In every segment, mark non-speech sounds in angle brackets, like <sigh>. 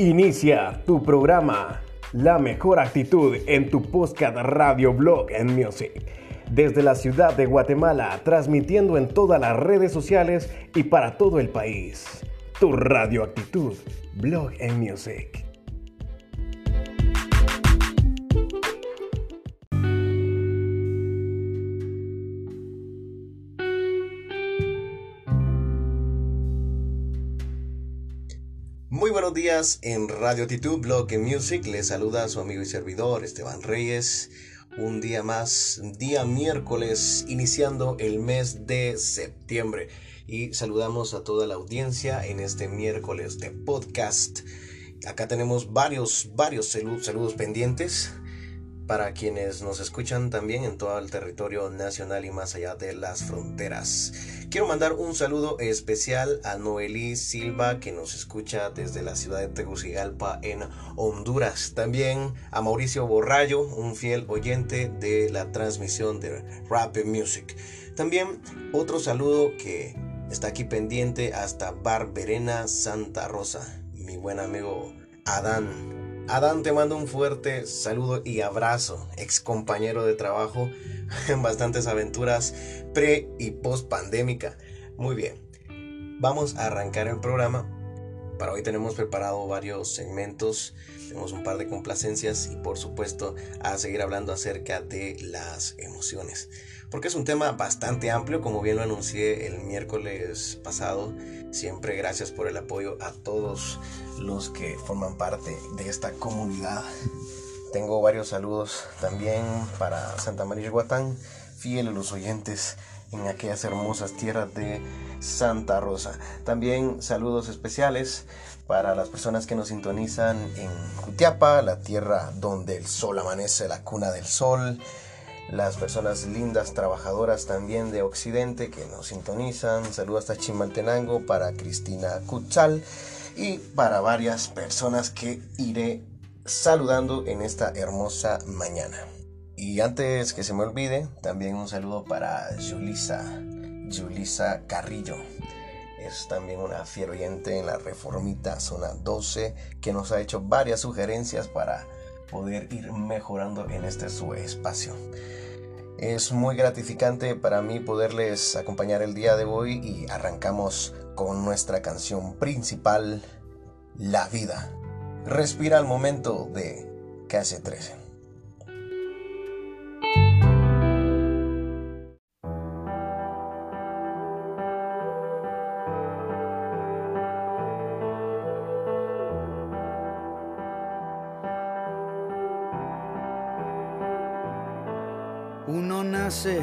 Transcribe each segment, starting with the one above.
Inicia tu programa La mejor actitud en tu podcast Radio Blog and Music. Desde la ciudad de Guatemala, transmitiendo en todas las redes sociales y para todo el país. Tu radioactitud, Blog and Music. Días en Radio Actitud, Blog and Music. Les saluda a su amigo y servidor Esteban Reyes. Un día más, día miércoles, iniciando el mes de septiembre. Y saludamos a toda la audiencia en este miércoles de podcast. Acá tenemos varios, varios saludos pendientes para quienes nos escuchan también en todo el territorio nacional y más allá de las fronteras. Quiero mandar un saludo especial a Noelí Silva que nos escucha desde la ciudad de Tegucigalpa en Honduras. También a Mauricio Borrayo, un fiel oyente de la transmisión de Rap Music. También otro saludo que está aquí pendiente hasta Barberena, Santa Rosa. Mi buen amigo Adán Adán, te mando un fuerte saludo y abrazo, ex compañero de trabajo <laughs> en bastantes aventuras pre y post pandémica. Muy bien, vamos a arrancar el programa. Para hoy tenemos preparado varios segmentos, tenemos un par de complacencias y por supuesto a seguir hablando acerca de las emociones porque es un tema bastante amplio, como bien lo anuncié el miércoles pasado. Siempre gracias por el apoyo a todos los que forman parte de esta comunidad. Tengo varios saludos también para Santa María Guatán, fiel a los oyentes en aquellas hermosas tierras de Santa Rosa. También saludos especiales para las personas que nos sintonizan en Jutiapa, la tierra donde el sol amanece, la cuna del sol las personas lindas, trabajadoras también de Occidente que nos sintonizan. Saludos hasta Chimaltenango para Cristina Cutzal y para varias personas que iré saludando en esta hermosa mañana. Y antes que se me olvide, también un saludo para Julisa, Julisa Carrillo. También una fiel oyente en la Reformita Zona 12 que nos ha hecho varias sugerencias para poder ir mejorando en este su espacio. Es muy gratificante para mí poderles acompañar el día de hoy y arrancamos con nuestra canción principal, La vida. Respira al momento de Case 13. 是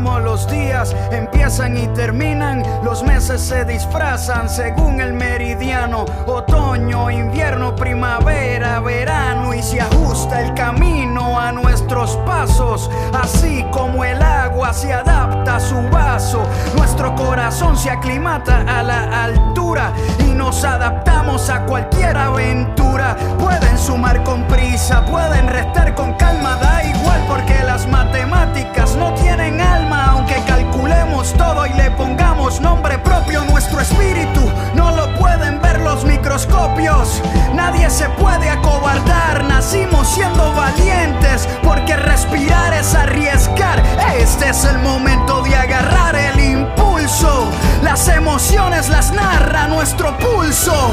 los días empiezan y terminan, los meses se disfrazan según el meridiano. Otoño, invierno, primavera, verano y se ajusta el camino a nuestros pasos. Así como el se adapta a su vaso, nuestro corazón se aclimata a la altura y nos adaptamos a cualquier aventura. Pueden sumar con prisa, pueden restar con calma, da igual porque las matemáticas no tienen alma, aunque calculemos todo y le pongamos nombre propio, nuestro espíritu no lo pueden ver los microscopios. Nadie se puede acobardar, el momento de agarrar el impulso. Las emociones las narra nuestro pulso.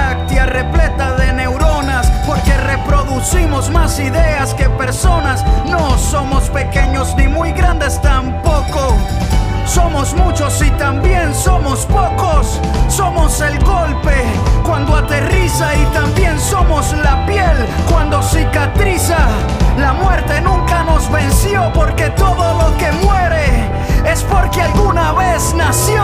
reproducimos más ideas que personas. No somos pequeños ni muy grandes tampoco. Somos muchos y también somos pocos. Somos el golpe cuando aterriza y también somos la piel cuando cicatriza. La muerte nunca nos venció porque todo lo que muere es porque alguna vez nació.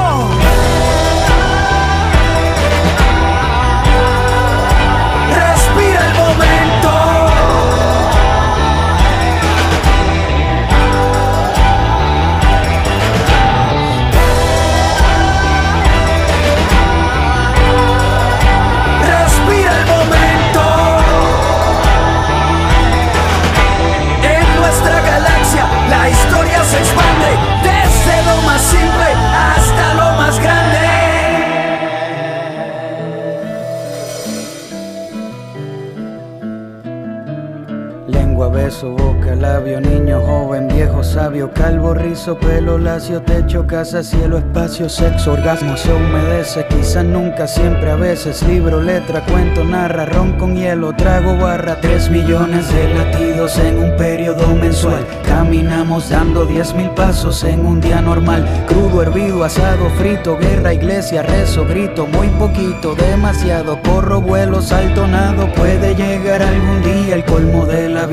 Beso, boca, labio, niño, joven, viejo, sabio, calvo, rizo, pelo, lacio, techo, casa, cielo, espacio, sexo, orgasmo, se humedece, quizás nunca, siempre, a veces, libro, letra, cuento, narra, ron con hielo, trago, barra, tres millones de latidos en un periodo mensual, caminamos dando diez mil pasos en un día normal, crudo, hervido, asado, frito, guerra, iglesia, rezo, grito, muy poquito, demasiado, corro, vuelo, salto, nado, puede llegar algún día el colmo de la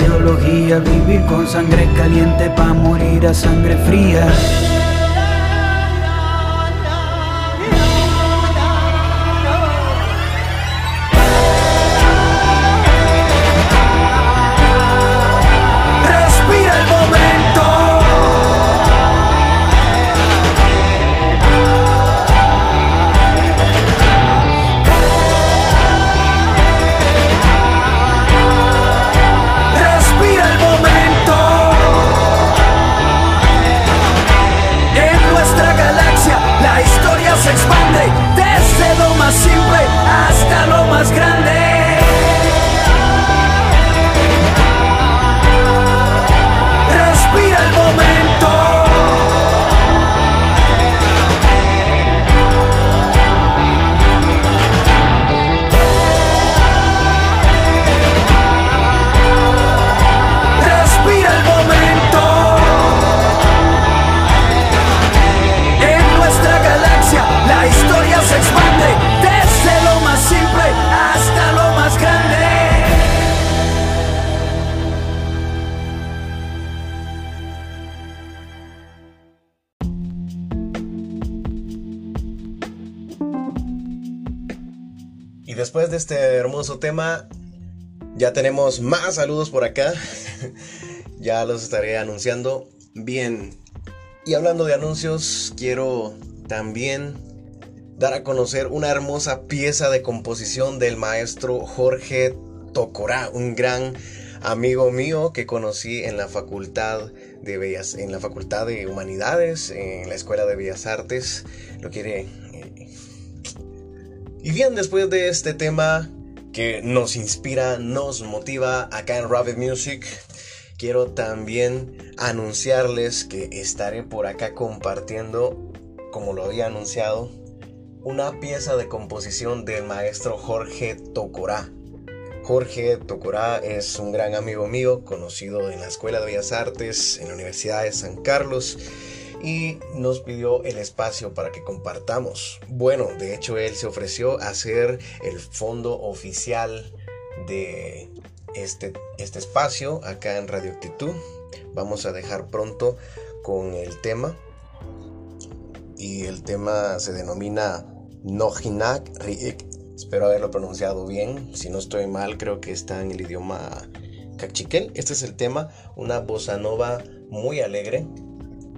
vivir con sangre caliente pa' morir a sangre fría. Este hermoso tema. Ya tenemos más saludos por acá. <laughs> ya los estaré anunciando. Bien. Y hablando de anuncios, quiero también dar a conocer una hermosa pieza de composición del maestro Jorge Tocorá, un gran amigo mío que conocí en la Facultad de Bellas, en la Facultad de Humanidades, en la Escuela de Bellas Artes. Lo quiere y bien, después de este tema que nos inspira, nos motiva acá en Rabbit Music, quiero también anunciarles que estaré por acá compartiendo, como lo había anunciado, una pieza de composición del maestro Jorge Tocorá. Jorge Tocorá es un gran amigo mío, conocido en la Escuela de Bellas Artes, en la Universidad de San Carlos y nos pidió el espacio para que compartamos. Bueno, de hecho él se ofreció a ser el fondo oficial de este, este espacio acá en Radio Actitud. Vamos a dejar pronto con el tema. Y el tema se denomina Nojinak Riik. Espero haberlo pronunciado bien. Si no estoy mal, creo que está en el idioma cachiquel. Este es el tema, una bossa nova muy alegre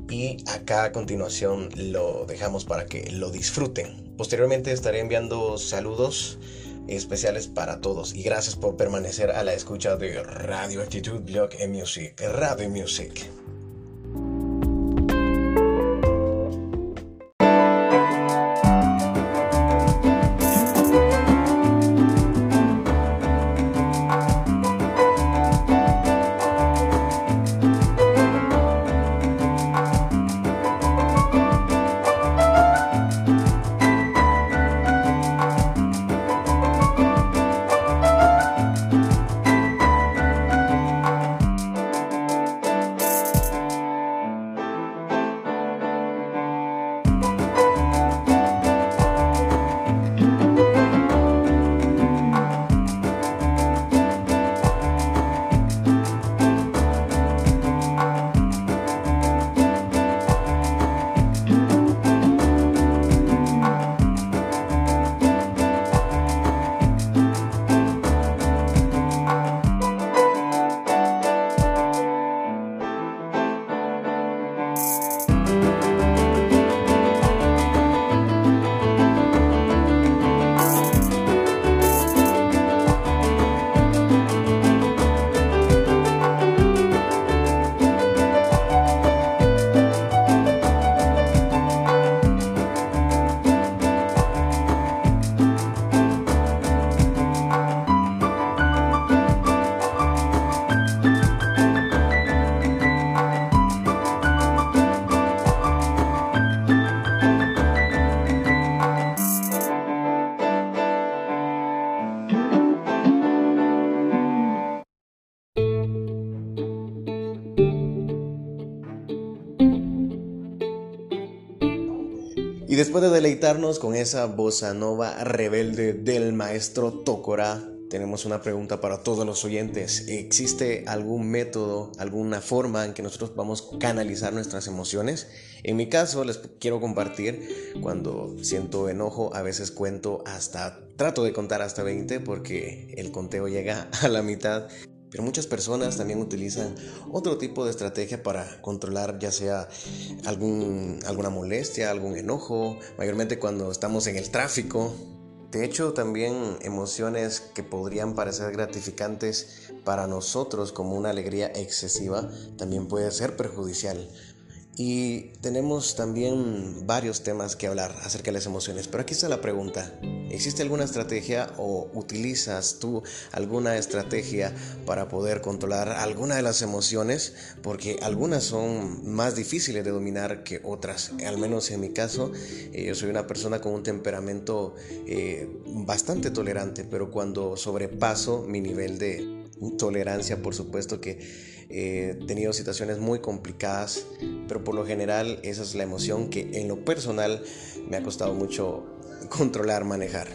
y acá a continuación lo dejamos para que lo disfruten. Posteriormente estaré enviando saludos especiales para todos. Y gracias por permanecer a la escucha de Radio Actitud Blog en Music, Radio Music. Y después de deleitarnos con esa bossa nova rebelde del maestro Tokora, tenemos una pregunta para todos los oyentes. ¿Existe algún método, alguna forma en que nosotros vamos a canalizar nuestras emociones? En mi caso, les quiero compartir, cuando siento enojo, a veces cuento hasta, trato de contar hasta 20 porque el conteo llega a la mitad pero muchas personas también utilizan otro tipo de estrategia para controlar ya sea algún, alguna molestia, algún enojo, mayormente cuando estamos en el tráfico. De hecho, también emociones que podrían parecer gratificantes para nosotros como una alegría excesiva también puede ser perjudicial. Y tenemos también varios temas que hablar acerca de las emociones, pero aquí está la pregunta. ¿Existe alguna estrategia o utilizas tú alguna estrategia para poder controlar alguna de las emociones? Porque algunas son más difíciles de dominar que otras. Al menos en mi caso, eh, yo soy una persona con un temperamento eh, bastante tolerante, pero cuando sobrepaso mi nivel de tolerancia, por supuesto que he tenido situaciones muy complicadas, pero por lo general esa es la emoción que en lo personal me ha costado mucho controlar, manejar.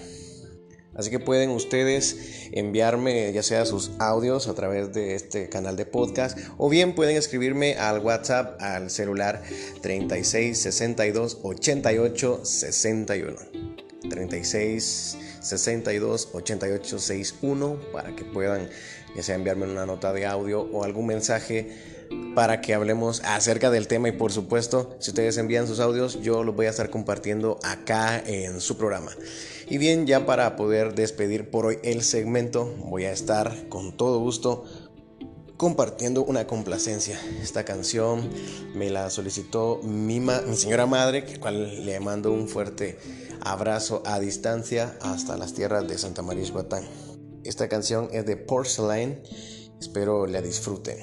Así que pueden ustedes enviarme ya sea sus audios a través de este canal de podcast o bien pueden escribirme al WhatsApp al celular 36 62 88 61. 36 62 88 61 para que puedan ya sea enviarme una nota de audio o algún mensaje para que hablemos acerca del tema y por supuesto si ustedes envían sus audios yo los voy a estar compartiendo acá en su programa. Y bien, ya para poder despedir por hoy el segmento voy a estar con todo gusto compartiendo una complacencia. Esta canción me la solicitó mi, mi señora madre, que cual le mando un fuerte abrazo a distancia hasta las tierras de Santa María Guatán. Esta canción es de Porcelain. Espero la disfruten.